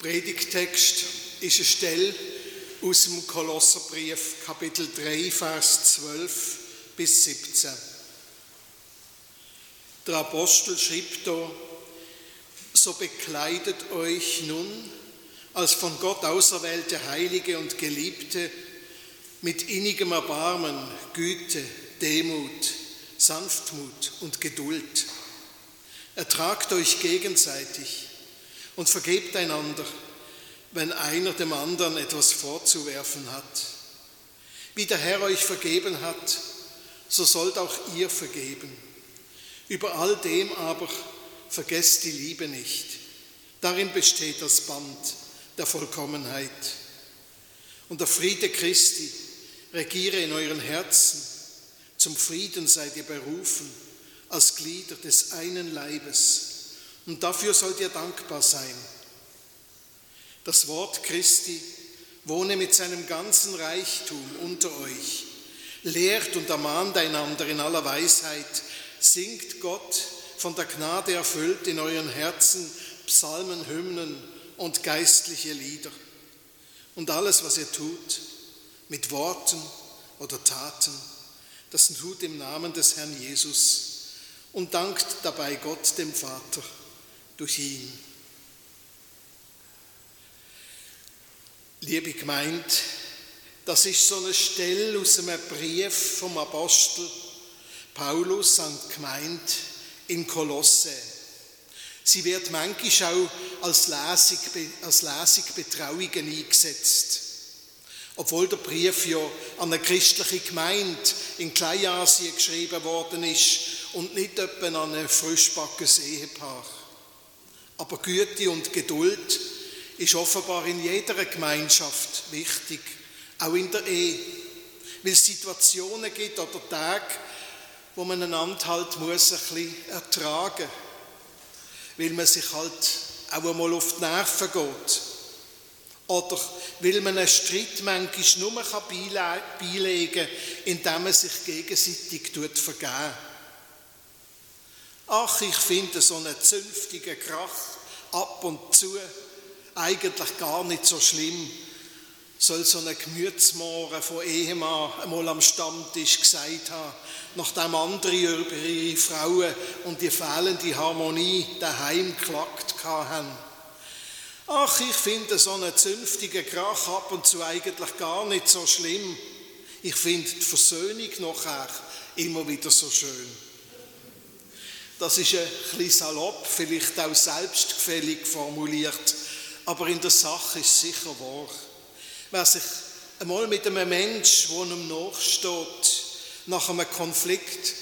Predigtext ist eine Stelle aus dem Kolosserbrief, Kapitel 3, Vers 12 bis 17. Der Apostel schrieb da, so bekleidet euch nun als von Gott auserwählte Heilige und Geliebte mit innigem Erbarmen, Güte, Demut, Sanftmut und Geduld. Ertragt euch gegenseitig und vergebt einander, wenn einer dem anderen etwas vorzuwerfen hat. Wie der Herr euch vergeben hat, so sollt auch ihr vergeben. Über all dem aber vergesst die Liebe nicht. Darin besteht das Band der Vollkommenheit. Und der Friede Christi regiere in euren Herzen. Zum Frieden seid ihr berufen als Glieder des einen Leibes. Und dafür sollt ihr dankbar sein. Das Wort Christi wohne mit seinem ganzen Reichtum unter euch. Lehrt und ermahnt einander in aller Weisheit. Singt Gott von der Gnade erfüllt in euren Herzen Psalmen, Hymnen und geistliche Lieder. Und alles, was ihr tut, mit Worten oder Taten, das tut im Namen des Herrn Jesus und dankt dabei Gott dem Vater durch ihn. Liebe Gemeinde, das ist so eine Stelle aus einem Brief vom Apostel Paulus an die Gemeinde in Kolosse. Sie wird manchmal auch als Lesung, als Lesung Betrauungen eingesetzt. Obwohl der Brief ja an eine christliche Gemeinde in Kleinasien geschrieben worden ist und nicht etwa an ein frischbackenes Ehepaar. Aber Güte und Geduld ist offenbar in jeder Gemeinschaft wichtig, auch in der Ehe, weil es Situationen gibt oder Tage, wo man einander halt muss ein bisschen ertragen. Weil man sich halt auch einmal auf die Nerven geht. Oder weil man einen Streit manchmal nur beilegen kann, indem man sich gegenseitig vergeben Ach, ich finde so einen zünftigen Krach ab und zu eigentlich gar nicht so schlimm, soll so ein Gemütsmohren von Ehemann einmal am Stammtisch gesagt haben, nachdem andere über ihre Frauen und die fehlende Harmonie daheim geklagt haben. Ach, ich finde so einen zünftigen Krach ab und zu eigentlich gar nicht so schlimm. Ich finde die Versöhnung nachher immer wieder so schön. Das ist ein bisschen salopp, vielleicht auch selbstgefällig formuliert, aber in der Sache ist sicher wahr. Wer sich einmal mit einem Menschen, der ihm nachsteht, nach einem Konflikt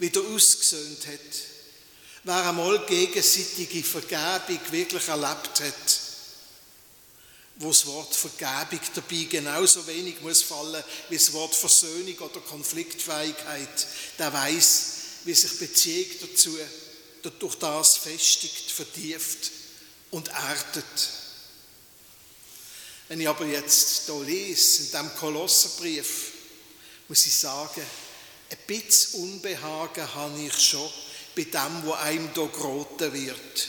wieder ausgesöhnt hat, wer einmal gegenseitige Vergebung wirklich erlebt hat, wo das Wort Vergebung dabei genauso wenig muss fallen wie das Wort Versöhnung oder Konfliktfähigkeit, der weiß, wie sich Beziehung dazu durch das festigt, vertieft und erdet. Wenn ich aber jetzt hier lese, in diesem Kolosserbrief, muss ich sagen, ein bisschen Unbehagen habe ich schon bei dem, wo einem hier geraten wird.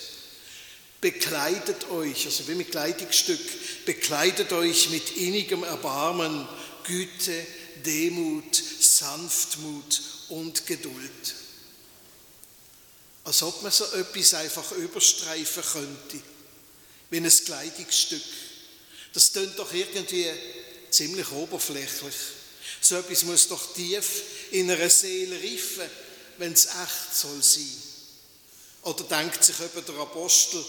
Bekleidet euch, also wie mit Kleidungsstück, bekleidet euch mit innigem Erbarmen, Güte, Demut, Sanftmut und Geduld. Als ob man so etwas einfach überstreifen könnte, wie ein Kleidungsstück. Das klingt doch irgendwie ziemlich oberflächlich. So etwas muss doch tief in einer Seele reifen, wenn es echt soll sein. Oder denkt sich eben der Apostel,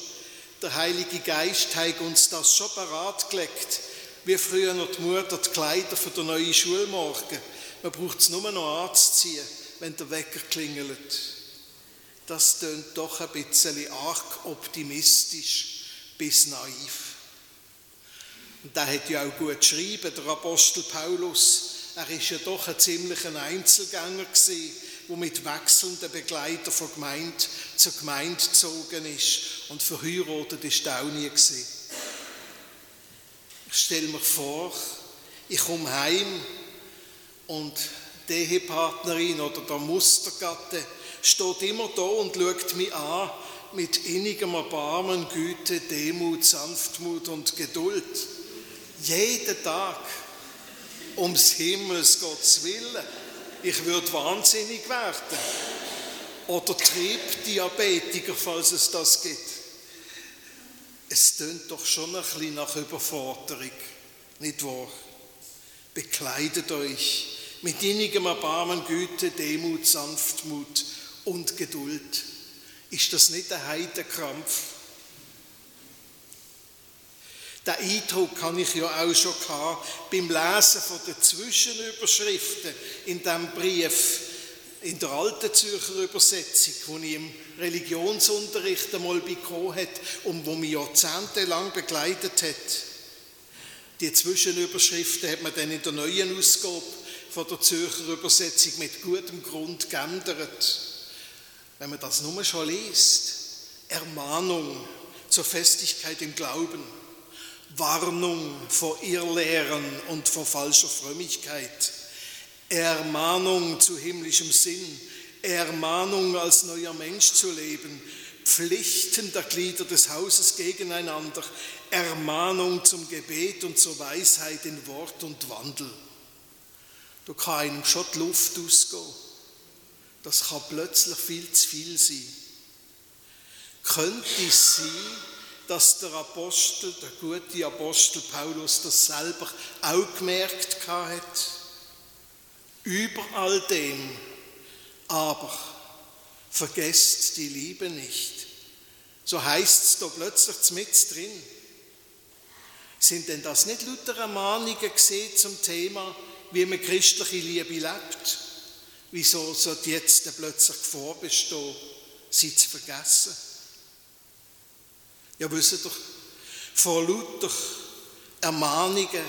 der Heilige Geist hat uns das schon parat gelegt, wie früher noch die Mutter die Kleider für den neuen Schulmorgen. Man braucht es nur noch anzuziehen, wenn der Wecker klingelt. Das tönt doch ein bisschen arg optimistisch bis naiv. Und der hat ja auch gut geschrieben, der Apostel Paulus. Er ist ja doch ein ziemlicher Einzelgänger gewesen, der mit wechselnden Begleitern von Gemeinde zur Gemeinde gezogen ist. Und verheiratet ist er auch nie gewesen. Ich stelle mir vor, ich komme heim und die Ehepartnerin oder der Mustergatte steht immer da und schaut mich an, mit innigem Erbarmen, Güte, Demut, Sanftmut und Geduld. Jeden Tag. Ums Himmels Gottes Willen. Ich würde wahnsinnig werden. Oder Triebdiabetiker, falls es das gibt. Es tönt doch schon ein bisschen nach Überforderung, nicht wahr? Bekleidet euch mit innigem Erbarmen, Güte, Demut, Sanftmut und Geduld. Ist das nicht ein Heidenkrampf? Den Eindruck kann ich ja auch schon gehabt beim Lesen von den Zwischenüberschriften in diesem Brief in der alten Zürcher Übersetzung, wo ich im Religionsunterricht einmal bekommen hat und wo mich jahrzehntelang begleitet hat. Die Zwischenüberschriften hat man dann in der neuen Ausgabe von der Zürcher Übersetzung mit gutem Grund geändert. Wenn man das nur schon liest, Ermahnung zur Festigkeit im Glauben, Warnung vor Irrlehren und vor falscher Frömmigkeit, Ermahnung zu himmlischem Sinn, Ermahnung als neuer Mensch zu leben, Pflichten der Glieder des Hauses gegeneinander, Ermahnung zum Gebet und zur Weisheit in Wort und Wandel. Da kann einem schon die Luft ausgehen. Das kann plötzlich viel zu viel sein. Könnte es sein, dass der Apostel, der gute Apostel Paulus, das selber auch gemerkt hat? Über all dem aber vergesst die Liebe nicht. So heißt es da plötzlich mit drin. Sind denn das nicht lauter Ermahnungen gesehen zum Thema, wie man christliche Liebe lebt? Wieso sollte jetzt plötzlich vorbestehen, sie zu vergessen? Ja, wisst doch, vor lauter Ermahnungen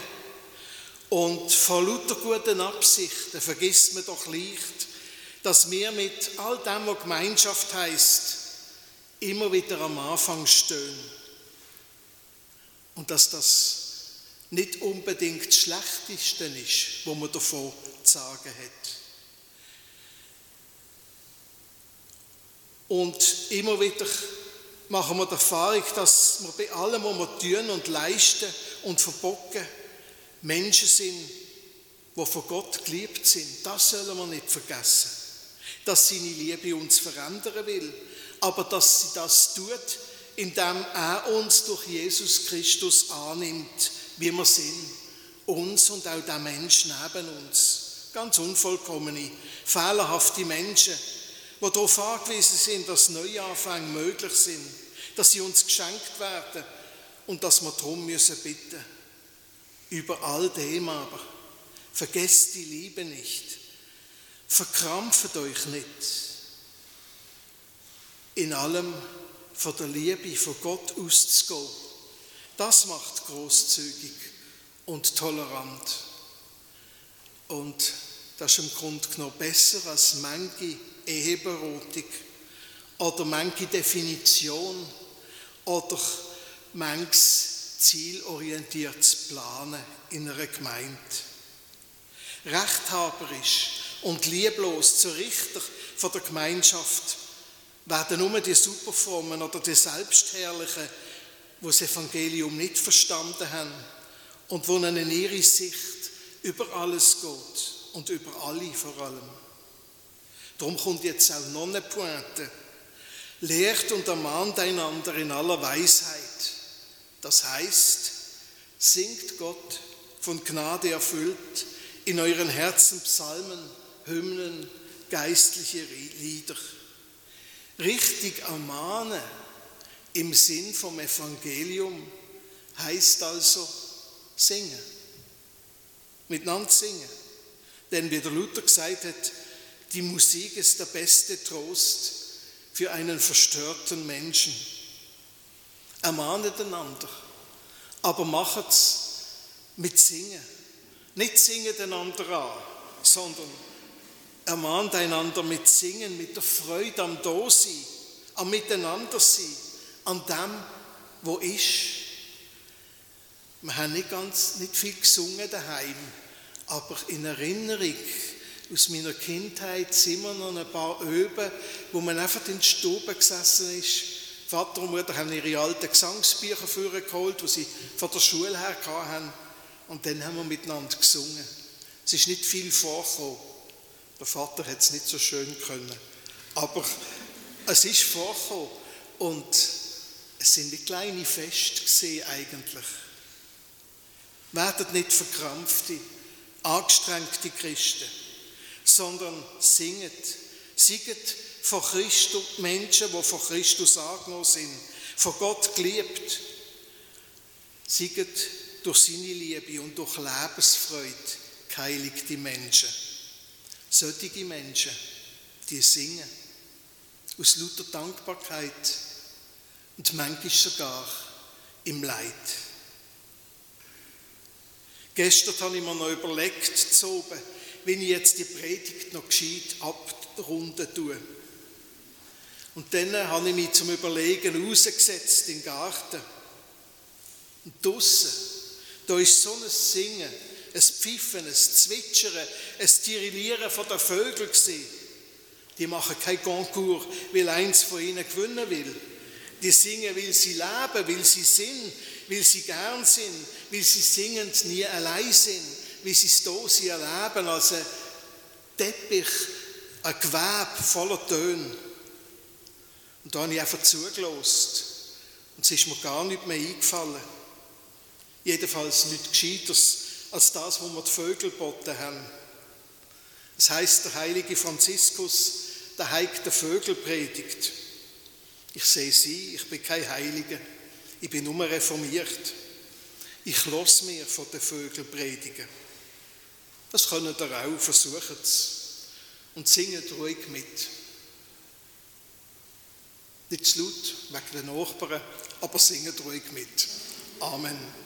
und vor lauter guten Absichten vergisst man doch leicht, dass wir mit all dem, was Gemeinschaft heißt, immer wieder am Anfang stehen. Und dass das nicht unbedingt das Schlechteste ist, was man davon zu sagen hat. Und immer wieder machen wir die Erfahrung, dass wir bei allem, was wir tun und leisten und verbocken, Menschen sind, die von Gott geliebt sind. Das sollen wir nicht vergessen. Dass seine Liebe uns verändern will, aber dass sie das tut, indem er uns durch Jesus Christus annimmt, wie wir sind. Uns und auch der Mensch neben uns. Ganz unvollkommene, fehlerhafte Menschen, die darauf angewiesen sind, dass Neuanfänge möglich sind, dass sie uns geschenkt werden und dass wir darum müssen bitten. Über all dem aber, vergesst die Liebe nicht, verkrampft euch nicht. In allem von der Liebe von Gott auszugehen, das macht großzügig und tolerant. Und das ist im Grunde genommen besser als manche Eheberatung oder manche Definition oder manches zielorientiertes Planen in einer Gemeinde. Rechthaberisch und lieblos zur Richter von der Gemeinschaft werden nur die Superformen oder die Selbstherrlichen, wo das Evangelium nicht verstanden haben und wo ihnen ihre Sicht über alles geht und über alle vor allem. Darum kommt jetzt auch noch eine Pointe. Lehrt und ermahnt einander in aller Weisheit. Das heißt, singt Gott von Gnade erfüllt in euren Herzen Psalmen, Hymnen, geistliche Lieder. Richtig ermahnen im Sinn vom Evangelium heißt also singen. Miteinander singen. Denn wie der Luther gesagt hat, die Musik ist der beste Trost für einen verstörten Menschen. Ermahnet einander, aber macht es mit Singen. Nicht singen einander an, sondern ermahnt einander mit Singen, mit der Freude am Dasein, am Miteinandersein, an dem, wo ist. Wir haben nicht, ganz, nicht viel gesungen daheim, aber in Erinnerung aus meiner Kindheit sind wir noch ein paar Öben, wo man einfach in den Stuben gesessen ist Vater und Mutter haben ihre alten Gesangsbücher vorgeholt, die sie von der Schule her hatten. Und dann haben wir miteinander gesungen. Es ist nicht viel vorgekommen. Der Vater hat es nicht so schön können. Aber es ist vorgekommen. Und es sind die kleine Feste eigentlich. Werdet nicht verkrampfte, angestrengte Christen, sondern singet. Singet von Christus, Menschen, die von Christus angenommen sind, von Gott geliebt. Singet durch seine Liebe und durch Lebensfreude geheiligte Menschen. Solche Menschen, die singen aus lauter Dankbarkeit und manchmal sogar im Leid. Gestern habe ich mir noch überlegt, zu oben, wenn ich jetzt die Predigt noch gescheit abrunden tue. Und dann habe ich mich zum Überlegen rausgesetzt in den Garten. Und draussen, da ist so ein Singen, ein Pfiffen, ein Zwitschern, ein Tirillieren Vögeln gesehen. Die machen kein Konkurs, weil eins von ihnen gewinnen will. Die singen, weil sie leben, weil sie sind, weil sie gern sind, weil sie singend nie allein sind, wie sie es hier erleben als ein Teppich, ein Gewebe voller Töne. Und da habe ich einfach zugelost. Und es ist mir gar nicht mehr eingefallen. Jedenfalls nichts Gescheiteres als das, was wir die Vögel geboten haben. Das heißt, der heilige Franziskus, der Heik der Vögel predigt. Ich sehe sie, ich bin kein Heiliger, ich bin nur reformiert. Ich lasse mir von den Vögeln predigen. Das können ihr auch, versuchen es. Und singet ruhig mit. Nicht zu laut, wegen den Nachbarn, aber singet ruhig mit. Amen.